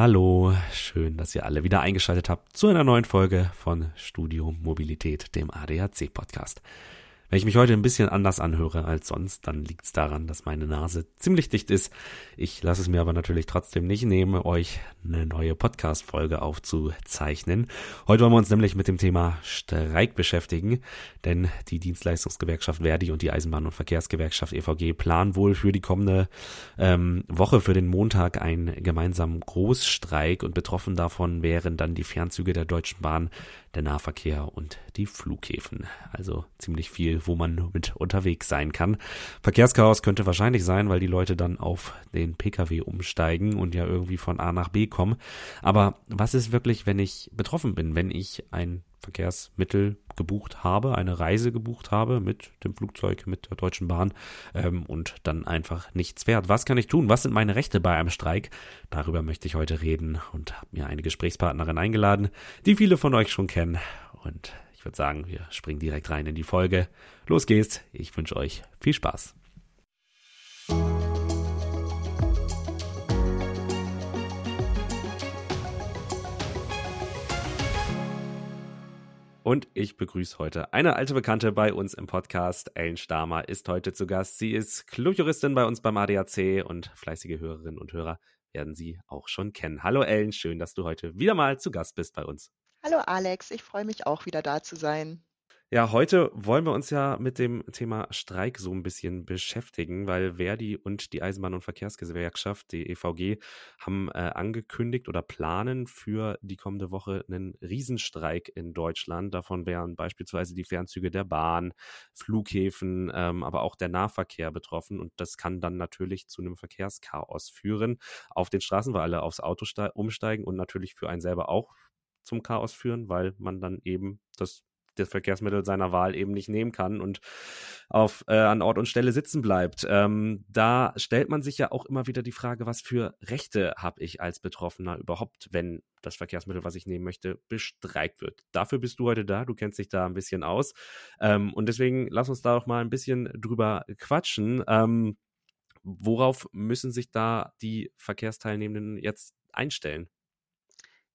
Hallo, schön, dass ihr alle wieder eingeschaltet habt zu einer neuen Folge von Studio Mobilität, dem ADAC Podcast. Wenn ich mich heute ein bisschen anders anhöre als sonst, dann liegt es daran, dass meine Nase ziemlich dicht ist. Ich lasse es mir aber natürlich trotzdem nicht nehmen, euch eine neue Podcast-Folge aufzuzeichnen. Heute wollen wir uns nämlich mit dem Thema Streik beschäftigen, denn die Dienstleistungsgewerkschaft Verdi und die Eisenbahn- und Verkehrsgewerkschaft EVG planen wohl für die kommende ähm, Woche, für den Montag, einen gemeinsamen Großstreik und betroffen davon wären dann die Fernzüge der Deutschen Bahn, der Nahverkehr und die Flughäfen. Also ziemlich viel, wo man mit unterwegs sein kann. Verkehrschaos könnte wahrscheinlich sein, weil die Leute dann auf den Pkw umsteigen und ja irgendwie von A nach B kommen. Aber was ist wirklich, wenn ich betroffen bin, wenn ich ein Verkehrsmittel gebucht habe, eine Reise gebucht habe mit dem Flugzeug, mit der Deutschen Bahn ähm, und dann einfach nichts wert. Was kann ich tun? Was sind meine Rechte bei einem Streik? Darüber möchte ich heute reden und habe mir eine Gesprächspartnerin eingeladen, die viele von euch schon kennen. Und würde sagen, wir springen direkt rein in die Folge. Los geht's. Ich wünsche euch viel Spaß. Und ich begrüße heute eine alte Bekannte bei uns im Podcast. Ellen Stamer ist heute zu Gast. Sie ist Clubjuristin bei uns beim ADAC und fleißige Hörerinnen und Hörer werden sie auch schon kennen. Hallo Ellen, schön, dass du heute wieder mal zu Gast bist bei uns. Hallo Alex, ich freue mich auch wieder da zu sein. Ja, heute wollen wir uns ja mit dem Thema Streik so ein bisschen beschäftigen, weil Verdi und die Eisenbahn- und Verkehrsgewerkschaft, die EVG, haben äh, angekündigt oder planen für die kommende Woche einen Riesenstreik in Deutschland. Davon wären beispielsweise die Fernzüge der Bahn, Flughäfen, ähm, aber auch der Nahverkehr betroffen. Und das kann dann natürlich zu einem Verkehrschaos führen auf den Straßen, weil alle aufs Auto umsteigen und natürlich für einen selber auch zum Chaos führen, weil man dann eben das das Verkehrsmittel seiner Wahl eben nicht nehmen kann und auf, äh, an Ort und Stelle sitzen bleibt. Ähm, da stellt man sich ja auch immer wieder die Frage, was für Rechte habe ich als Betroffener überhaupt, wenn das Verkehrsmittel, was ich nehmen möchte, bestreikt wird. Dafür bist du heute da, du kennst dich da ein bisschen aus. Ähm, und deswegen lass uns da doch mal ein bisschen drüber quatschen. Ähm, worauf müssen sich da die Verkehrsteilnehmenden jetzt einstellen?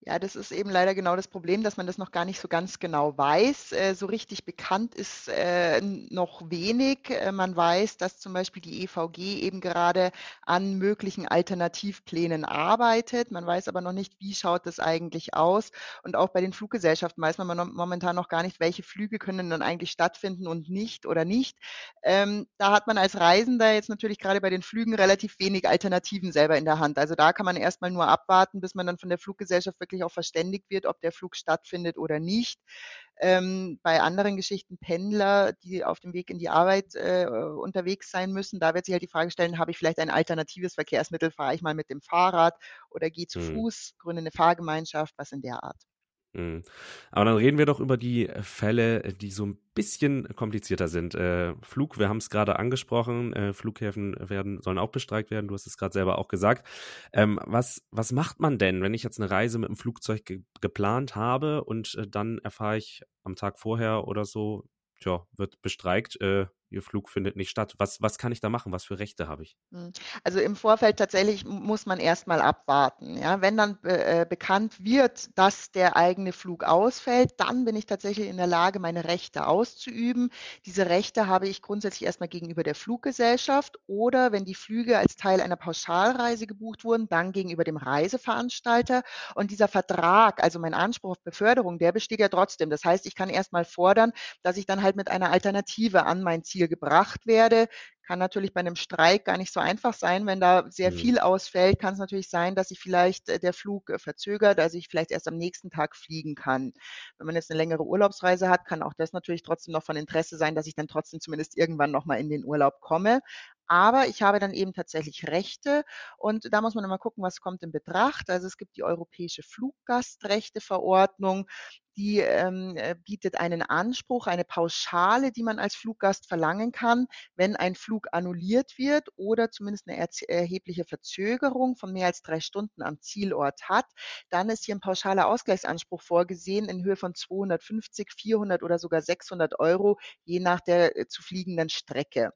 Ja, das ist eben leider genau das Problem, dass man das noch gar nicht so ganz genau weiß. Äh, so richtig bekannt ist äh, noch wenig. Äh, man weiß, dass zum Beispiel die EVG eben gerade an möglichen Alternativplänen arbeitet. Man weiß aber noch nicht, wie schaut das eigentlich aus. Und auch bei den Fluggesellschaften weiß man momentan noch gar nicht, welche Flüge können dann eigentlich stattfinden und nicht oder nicht. Ähm, da hat man als Reisender jetzt natürlich gerade bei den Flügen relativ wenig Alternativen selber in der Hand. Also da kann man erstmal nur abwarten, bis man dann von der Fluggesellschaft wirklich wirklich auch verständigt wird, ob der Flug stattfindet oder nicht. Ähm, bei anderen Geschichten Pendler, die auf dem Weg in die Arbeit äh, unterwegs sein müssen, da wird sich halt die Frage stellen, habe ich vielleicht ein alternatives Verkehrsmittel, fahre ich mal mit dem Fahrrad oder gehe zu mhm. Fuß, gründe eine Fahrgemeinschaft, was in der Art. Mhm. Aber dann reden wir doch über die Fälle, die so ein bisschen komplizierter sind. Äh, Flug, wir haben es gerade angesprochen, äh, Flughäfen werden, sollen auch bestreikt werden, du hast es gerade selber auch gesagt. Ähm, was, was macht man denn, wenn ich jetzt eine Reise mit dem Flugzeug ge geplant habe und äh, dann erfahre ich am Tag vorher oder so, tja, wird bestreikt, äh, Ihr Flug findet nicht statt. Was, was kann ich da machen? Was für Rechte habe ich? Hm. Also im Vorfeld tatsächlich muss man erstmal abwarten. Ja? Wenn dann äh, bekannt wird, dass der eigene Flug ausfällt, dann bin ich tatsächlich in der Lage, meine Rechte auszuüben. Diese Rechte habe ich grundsätzlich erstmal gegenüber der Fluggesellschaft oder wenn die Flüge als Teil einer Pauschalreise gebucht wurden, dann gegenüber dem Reiseveranstalter. Und dieser Vertrag, also mein Anspruch auf Beförderung, der besteht ja trotzdem. Das heißt, ich kann erstmal fordern, dass ich dann halt mit einer Alternative an mein Ziel Ziel gebracht werde. Kann natürlich bei einem Streik gar nicht so einfach sein. Wenn da sehr mhm. viel ausfällt, kann es natürlich sein, dass sich vielleicht äh, der Flug äh, verzögert, dass ich vielleicht erst am nächsten Tag fliegen kann. Wenn man jetzt eine längere Urlaubsreise hat, kann auch das natürlich trotzdem noch von Interesse sein, dass ich dann trotzdem zumindest irgendwann nochmal in den Urlaub komme. Aber ich habe dann eben tatsächlich Rechte und da muss man immer gucken, was kommt in Betracht. Also es gibt die Europäische Fluggastrechteverordnung, die ähm, äh, bietet einen Anspruch, eine Pauschale, die man als Fluggast verlangen kann, wenn ein Flug annulliert wird oder zumindest eine erhebliche Verzögerung von mehr als drei Stunden am Zielort hat. Dann ist hier ein pauschaler Ausgleichsanspruch vorgesehen in Höhe von 250, 400 oder sogar 600 Euro, je nach der äh, zu fliegenden Strecke.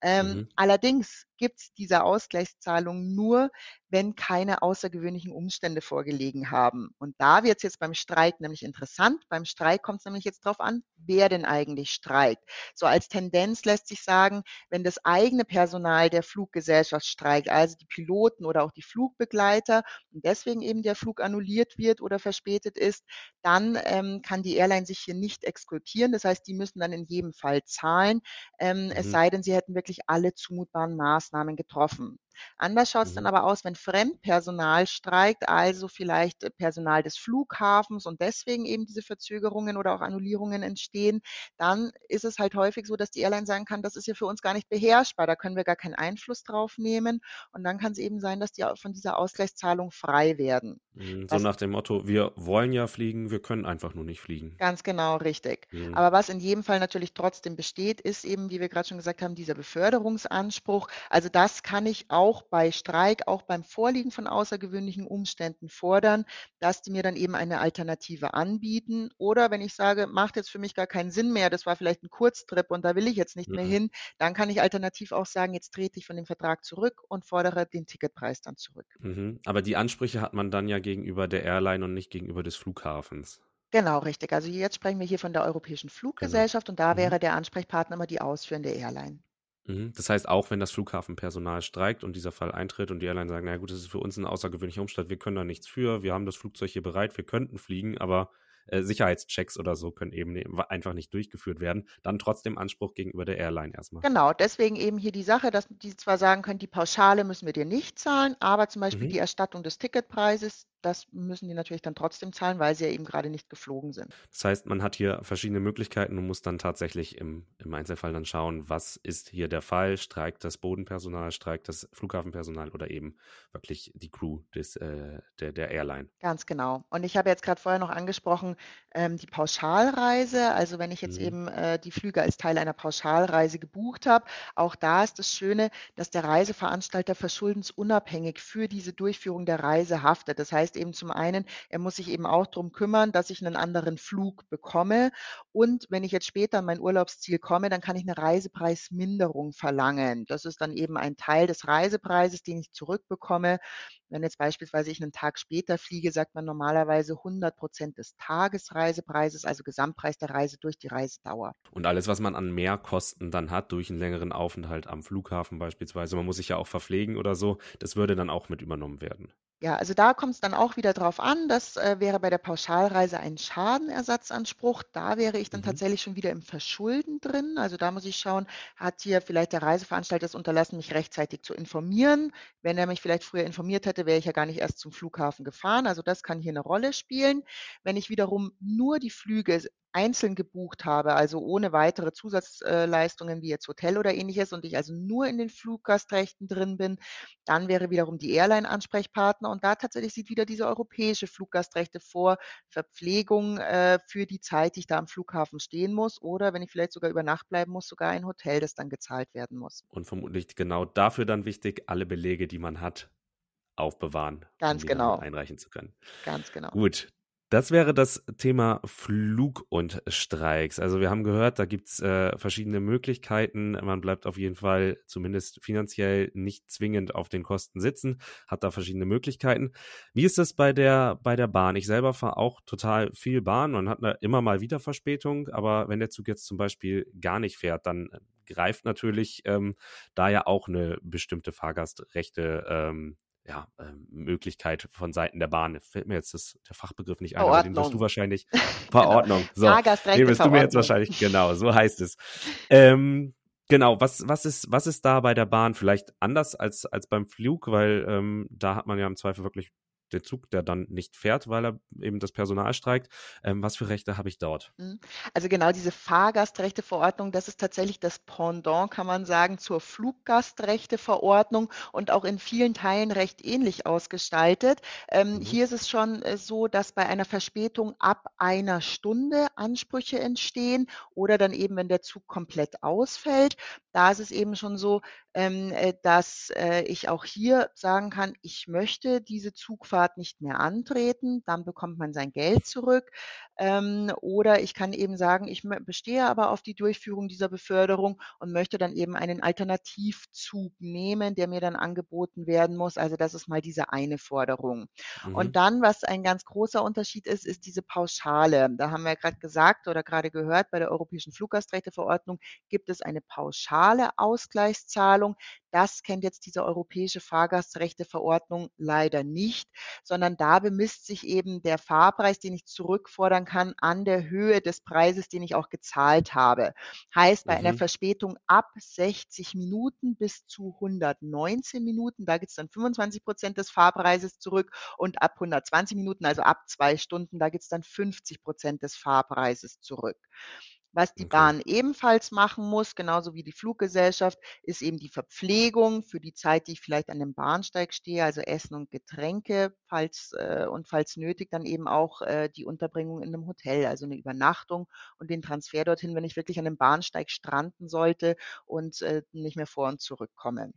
Ähm, mhm. Allerdings gibt es diese Ausgleichszahlung nur, wenn keine außergewöhnlichen Umstände vorgelegen haben. Und da wird es jetzt beim Streik nämlich interessant. Beim Streik kommt es nämlich jetzt darauf an, wer denn eigentlich streikt. So als Tendenz lässt sich sagen, wenn das eigene Personal der Fluggesellschaft streikt, also die Piloten oder auch die Flugbegleiter und deswegen eben der Flug annulliert wird oder verspätet ist, dann ähm, kann die Airline sich hier nicht exkulpieren. Das heißt, die müssen dann in jedem Fall zahlen, ähm, mhm. es sei denn, sie hätten wirklich alle zumutbaren Maßnahmen getroffen. Anders schaut es mhm. dann aber aus, wenn Fremdpersonal streikt, also vielleicht äh, Personal des Flughafens und deswegen eben diese Verzögerungen oder auch Annullierungen entstehen, dann ist es halt häufig so, dass die Airline sagen kann, das ist ja für uns gar nicht beherrschbar, da können wir gar keinen Einfluss drauf nehmen und dann kann es eben sein, dass die von dieser Ausgleichszahlung frei werden. Mhm, so was, nach dem Motto, wir wollen ja fliegen, wir können einfach nur nicht fliegen. Ganz genau, richtig. Mhm. Aber was in jedem Fall natürlich trotzdem besteht, ist eben, wie wir gerade schon gesagt haben, dieser Beförderungsanspruch. Also das kann ich auch auch bei Streik, auch beim Vorliegen von außergewöhnlichen Umständen fordern, dass die mir dann eben eine Alternative anbieten. Oder wenn ich sage, macht jetzt für mich gar keinen Sinn mehr, das war vielleicht ein Kurztrip und da will ich jetzt nicht mhm. mehr hin, dann kann ich alternativ auch sagen, jetzt trete ich von dem Vertrag zurück und fordere den Ticketpreis dann zurück. Mhm. Aber die Ansprüche hat man dann ja gegenüber der Airline und nicht gegenüber des Flughafens. Genau, richtig. Also jetzt sprechen wir hier von der Europäischen genau. Fluggesellschaft genau. und da mhm. wäre der Ansprechpartner immer die ausführende Airline. Mhm. Das heißt, auch wenn das Flughafenpersonal streikt und dieser Fall eintritt und die Airline sagen, na gut, das ist für uns ein außergewöhnlicher Umstand, wir können da nichts für, wir haben das Flugzeug hier bereit, wir könnten fliegen, aber äh, Sicherheitschecks oder so können eben ne, einfach nicht durchgeführt werden, dann trotzdem Anspruch gegenüber der Airline erstmal. Genau, deswegen eben hier die Sache, dass die zwar sagen können, die Pauschale müssen wir dir nicht zahlen, aber zum Beispiel mhm. die Erstattung des Ticketpreises, das müssen die natürlich dann trotzdem zahlen, weil sie ja eben gerade nicht geflogen sind. Das heißt, man hat hier verschiedene Möglichkeiten und muss dann tatsächlich im, im Einzelfall dann schauen, was ist hier der Fall? Streikt das Bodenpersonal, streikt das Flughafenpersonal oder eben wirklich die Crew des, äh, der, der Airline? Ganz genau. Und ich habe jetzt gerade vorher noch angesprochen, ähm, die Pauschalreise. Also wenn ich jetzt mhm. eben äh, die Flüge als Teil einer Pauschalreise gebucht habe, auch da ist das Schöne, dass der Reiseveranstalter verschuldensunabhängig für diese Durchführung der Reise haftet. Das heißt, heißt eben zum einen, er muss sich eben auch darum kümmern, dass ich einen anderen Flug bekomme. Und wenn ich jetzt später an mein Urlaubsziel komme, dann kann ich eine Reisepreisminderung verlangen. Das ist dann eben ein Teil des Reisepreises, den ich zurückbekomme. Wenn jetzt beispielsweise ich einen Tag später fliege, sagt man normalerweise 100 Prozent des Tagesreisepreises, also Gesamtpreis der Reise durch die Reisedauer. Und alles, was man an Mehrkosten dann hat durch einen längeren Aufenthalt am Flughafen beispielsweise, man muss sich ja auch verpflegen oder so, das würde dann auch mit übernommen werden. Ja, also da kommt es dann auch wieder drauf an. Das äh, wäre bei der Pauschalreise ein Schadenersatzanspruch. Da wäre ich dann mhm. tatsächlich schon wieder im Verschulden drin. Also da muss ich schauen, hat hier vielleicht der Reiseveranstalter es unterlassen, mich rechtzeitig zu informieren. Wenn er mich vielleicht früher informiert hätte, wäre ich ja gar nicht erst zum Flughafen gefahren. Also das kann hier eine Rolle spielen. Wenn ich wiederum nur die Flüge einzeln gebucht habe, also ohne weitere Zusatzleistungen wie jetzt Hotel oder ähnliches und ich also nur in den Fluggastrechten drin bin, dann wäre wiederum die Airline Ansprechpartner und da tatsächlich sieht wieder diese europäische Fluggastrechte vor, Verpflegung äh, für die Zeit, die ich da am Flughafen stehen muss oder wenn ich vielleicht sogar über Nacht bleiben muss, sogar ein Hotel, das dann gezahlt werden muss. Und vermutlich genau dafür dann wichtig, alle Belege, die man hat, aufbewahren, Ganz um genau. einreichen zu können. Ganz genau. Gut, das wäre das Thema Flug und Streiks. Also wir haben gehört, da gibt's äh, verschiedene Möglichkeiten. Man bleibt auf jeden Fall zumindest finanziell nicht zwingend auf den Kosten sitzen, hat da verschiedene Möglichkeiten. Wie ist das bei der, bei der Bahn? Ich selber fahre auch total viel Bahn. Man hat immer mal wieder Verspätung, aber wenn der Zug jetzt zum Beispiel gar nicht fährt, dann greift natürlich ähm, da ja auch eine bestimmte Fahrgastrechte ähm, ja, ähm, Möglichkeit von Seiten der Bahn. Fällt mir jetzt das, der Fachbegriff nicht ein, aber den wirst du wahrscheinlich Verordnung. genau. So, den wirst du mir jetzt wahrscheinlich, genau, so heißt es. Ähm, genau, was, was ist, was ist da bei der Bahn vielleicht anders als, als beim Flug, weil ähm, da hat man ja im Zweifel wirklich der Zug, der dann nicht fährt, weil er eben das Personal streikt. Ähm, was für Rechte habe ich dort? Mhm. Also genau diese Fahrgastrechteverordnung, das ist tatsächlich das Pendant, kann man sagen, zur Fluggastrechteverordnung und auch in vielen Teilen recht ähnlich ausgestaltet. Ähm, mhm. Hier ist es schon äh, so, dass bei einer Verspätung ab einer Stunde Ansprüche entstehen oder dann eben, wenn der Zug komplett ausfällt. Da ist es eben schon so, dass äh, ich auch hier sagen kann, ich möchte diese Zugfahrt nicht mehr antreten, dann bekommt man sein Geld zurück. Ähm, oder ich kann eben sagen, ich bestehe aber auf die Durchführung dieser Beförderung und möchte dann eben einen Alternativzug nehmen, der mir dann angeboten werden muss. Also das ist mal diese eine Forderung. Mhm. Und dann, was ein ganz großer Unterschied ist, ist diese Pauschale. Da haben wir gerade gesagt oder gerade gehört, bei der Europäischen Fluggastrechteverordnung gibt es eine pauschale Ausgleichszahlung. Das kennt jetzt diese europäische Fahrgastrechteverordnung leider nicht, sondern da bemisst sich eben der Fahrpreis, den ich zurückfordern kann, an der Höhe des Preises, den ich auch gezahlt habe. Heißt, bei mhm. einer Verspätung ab 60 Minuten bis zu 119 Minuten, da gibt es dann 25 Prozent des Fahrpreises zurück und ab 120 Minuten, also ab zwei Stunden, da gibt es dann 50 Prozent des Fahrpreises zurück. Was die okay. Bahn ebenfalls machen muss, genauso wie die Fluggesellschaft, ist eben die Verpflegung für die Zeit, die ich vielleicht an dem Bahnsteig stehe, also Essen und Getränke, falls äh, und falls nötig, dann eben auch äh, die Unterbringung in einem Hotel, also eine Übernachtung und den Transfer dorthin, wenn ich wirklich an dem Bahnsteig stranden sollte und äh, nicht mehr vor und zurückkomme.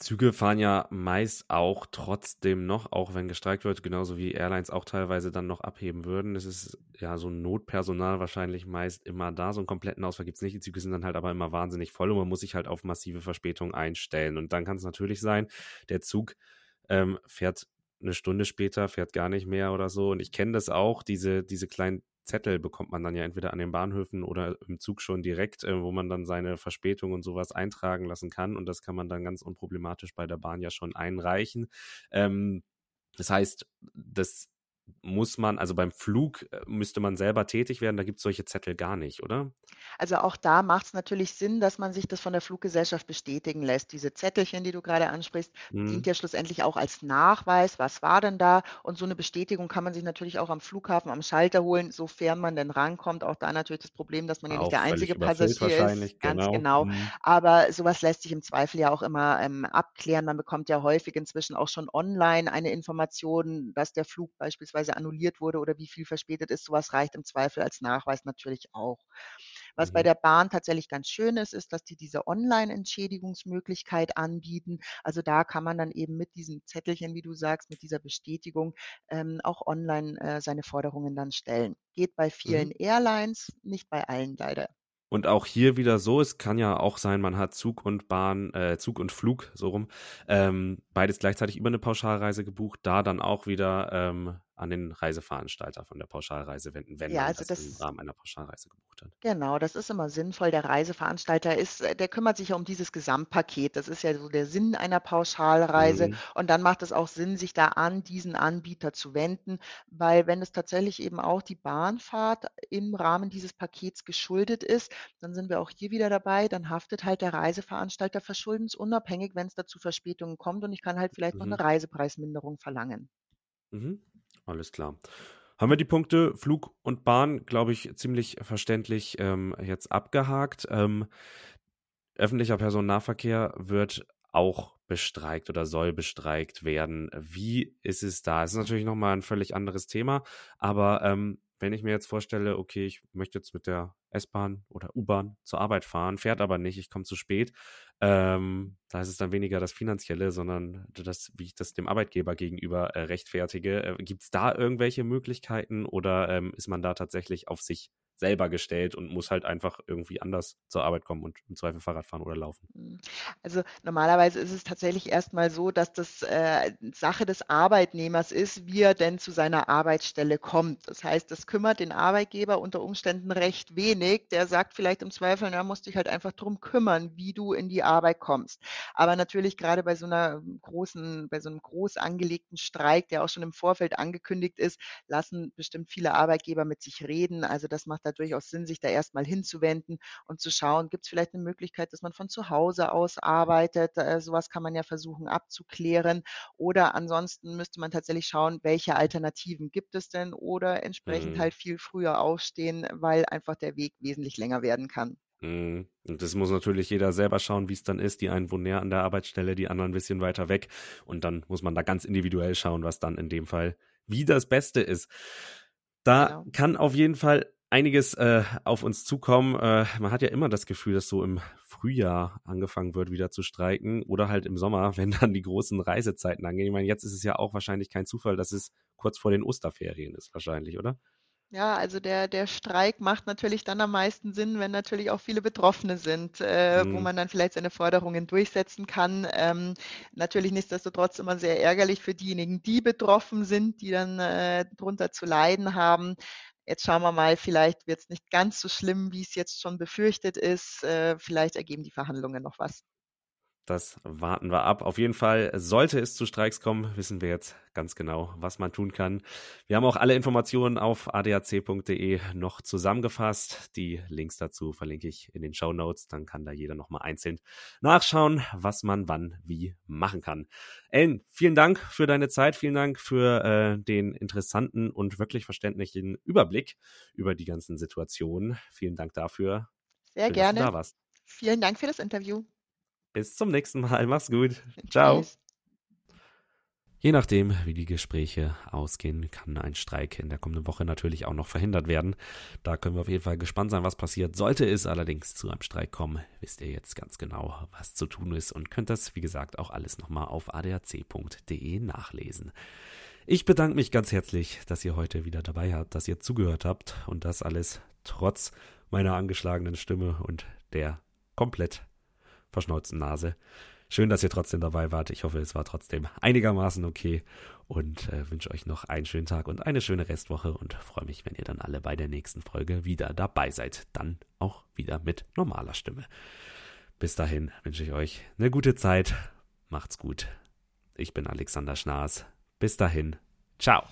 Züge fahren ja meist auch trotzdem noch, auch wenn gestreikt wird, genauso wie Airlines auch teilweise dann noch abheben würden. Es ist ja so ein Notpersonal wahrscheinlich meist immer da. So einen kompletten Ausfall gibt es nicht. Die Züge sind dann halt aber immer wahnsinnig voll und man muss sich halt auf massive Verspätungen einstellen. Und dann kann es natürlich sein, der Zug ähm, fährt eine Stunde später, fährt gar nicht mehr oder so. Und ich kenne das auch, diese, diese kleinen Zettel bekommt man dann ja entweder an den Bahnhöfen oder im Zug schon direkt, äh, wo man dann seine Verspätung und sowas eintragen lassen kann. Und das kann man dann ganz unproblematisch bei der Bahn ja schon einreichen. Ähm, das heißt, das muss man, also beim Flug äh, müsste man selber tätig werden, da gibt es solche Zettel gar nicht, oder? Also auch da macht es natürlich Sinn, dass man sich das von der Fluggesellschaft bestätigen lässt. Diese Zettelchen, die du gerade ansprichst, hm. dient ja schlussendlich auch als Nachweis, was war denn da? Und so eine Bestätigung kann man sich natürlich auch am Flughafen, am Schalter holen, sofern man denn rankommt. Auch da natürlich das Problem, dass man ja nicht der einzige Passagier ist. Ganz genau. genau. Hm. Aber sowas lässt sich im Zweifel ja auch immer ähm, abklären. Man bekommt ja häufig inzwischen auch schon online eine Information, dass der Flug beispielsweise beispielsweise annulliert wurde oder wie viel verspätet ist, sowas reicht im Zweifel als Nachweis natürlich auch. Was mhm. bei der Bahn tatsächlich ganz schön ist, ist, dass die diese Online-Entschädigungsmöglichkeit anbieten. Also da kann man dann eben mit diesem Zettelchen, wie du sagst, mit dieser Bestätigung ähm, auch online äh, seine Forderungen dann stellen. Geht bei vielen mhm. Airlines, nicht bei allen leider. Und auch hier wieder so, es kann ja auch sein, man hat Zug und Bahn, äh, Zug und Flug, so rum, ähm, beides gleichzeitig über eine Pauschalreise gebucht, da dann auch wieder ähm, an den Reiseveranstalter von der Pauschalreise wenden, wenn ja, man also das, das im Rahmen einer Pauschalreise gebucht hat. Genau, das ist immer sinnvoll. Der Reiseveranstalter ist, äh, der kümmert sich ja um dieses Gesamtpaket. Das ist ja so der Sinn einer Pauschalreise. Mhm. Und dann macht es auch Sinn, sich da an diesen Anbieter zu wenden, weil wenn es tatsächlich eben auch die Bahnfahrt im Rahmen dieses Pakets geschuldet ist, dann sind wir auch hier wieder dabei. Dann haftet halt der Reiseveranstalter verschuldensunabhängig, wenn es dazu Verspätungen kommt und ich kann halt vielleicht mhm. noch eine Reisepreisminderung verlangen. Mhm. Alles klar. Haben wir die Punkte Flug und Bahn, glaube ich, ziemlich verständlich ähm, jetzt abgehakt. Ähm, öffentlicher Personennahverkehr wird auch bestreikt oder soll bestreikt werden. Wie ist es da? Es ist natürlich nochmal ein völlig anderes Thema, aber ähm, wenn ich mir jetzt vorstelle, okay, ich möchte jetzt mit der S-Bahn oder U-Bahn zur Arbeit fahren, fährt aber nicht, ich komme zu spät, ähm, da ist es dann weniger das Finanzielle, sondern das, wie ich das dem Arbeitgeber gegenüber äh, rechtfertige. Äh, Gibt es da irgendwelche Möglichkeiten oder ähm, ist man da tatsächlich auf sich selber gestellt und muss halt einfach irgendwie anders zur Arbeit kommen und im Zweifel Fahrrad fahren oder laufen. Mhm. Also normalerweise ist es tatsächlich erstmal so, dass das äh, Sache des Arbeitnehmers ist, wie er denn zu seiner Arbeitsstelle kommt. Das heißt, das kümmert den Arbeitgeber unter Umständen recht wenig. Der sagt vielleicht im Zweifel, na, musst dich halt einfach darum kümmern, wie du in die Arbeit kommst. Aber natürlich gerade bei so einer großen, bei so einem groß angelegten Streik, der auch schon im Vorfeld angekündigt ist, lassen bestimmt viele Arbeitgeber mit sich reden. Also das macht da durchaus Sinn, sich da erstmal hinzuwenden und zu schauen, gibt es vielleicht eine Möglichkeit, dass man von zu Hause aus arbeitet. Äh, sowas kann man ja versuchen abzuklären. Oder ansonsten müsste man tatsächlich schauen, welche Alternativen gibt es denn oder entsprechend mhm. halt viel früher aufstehen, weil einfach der Weg wesentlich länger werden kann. Mhm. Und das muss natürlich jeder selber schauen, wie es dann ist. Die einen wohnen näher an der Arbeitsstelle, die anderen ein bisschen weiter weg. Und dann muss man da ganz individuell schauen, was dann in dem Fall wie das Beste ist. Da genau. kann auf jeden Fall einiges äh, auf uns zukommen. Äh, man hat ja immer das Gefühl, dass so im Frühjahr angefangen wird, wieder zu streiken oder halt im Sommer, wenn dann die großen Reisezeiten angehen. Ich meine, jetzt ist es ja auch wahrscheinlich kein Zufall, dass es kurz vor den Osterferien ist, wahrscheinlich, oder? Ja, also der, der Streik macht natürlich dann am meisten Sinn, wenn natürlich auch viele Betroffene sind, äh, mhm. wo man dann vielleicht seine Forderungen durchsetzen kann. Ähm, natürlich nichtsdestotrotz immer sehr ärgerlich für diejenigen, die betroffen sind, die dann äh, drunter zu leiden haben. Jetzt schauen wir mal, vielleicht wird es nicht ganz so schlimm, wie es jetzt schon befürchtet ist. Äh, vielleicht ergeben die Verhandlungen noch was. Das warten wir ab. Auf jeden Fall sollte es zu Streiks kommen, wissen wir jetzt ganz genau, was man tun kann. Wir haben auch alle Informationen auf adac.de noch zusammengefasst. Die Links dazu verlinke ich in den Show Notes. Dann kann da jeder nochmal einzeln nachschauen, was man wann wie machen kann. Ellen, vielen Dank für deine Zeit. Vielen Dank für äh, den interessanten und wirklich verständlichen Überblick über die ganzen Situationen. Vielen Dank dafür. Sehr Schön, gerne. Vielen Dank für das Interview. Bis zum nächsten Mal. Mach's gut. Ciao. Je nachdem, wie die Gespräche ausgehen, kann ein Streik in der kommenden Woche natürlich auch noch verhindert werden. Da können wir auf jeden Fall gespannt sein, was passiert. Sollte es allerdings zu einem Streik kommen, wisst ihr jetzt ganz genau, was zu tun ist und könnt das, wie gesagt, auch alles nochmal auf adac.de nachlesen. Ich bedanke mich ganz herzlich, dass ihr heute wieder dabei habt, dass ihr zugehört habt und das alles trotz meiner angeschlagenen Stimme und der komplett verschnauzten Nase. Schön, dass ihr trotzdem dabei wart. Ich hoffe, es war trotzdem einigermaßen okay und äh, wünsche euch noch einen schönen Tag und eine schöne Restwoche und freue mich, wenn ihr dann alle bei der nächsten Folge wieder dabei seid. Dann auch wieder mit normaler Stimme. Bis dahin wünsche ich euch eine gute Zeit. Macht's gut. Ich bin Alexander Schnaas. Bis dahin. Ciao.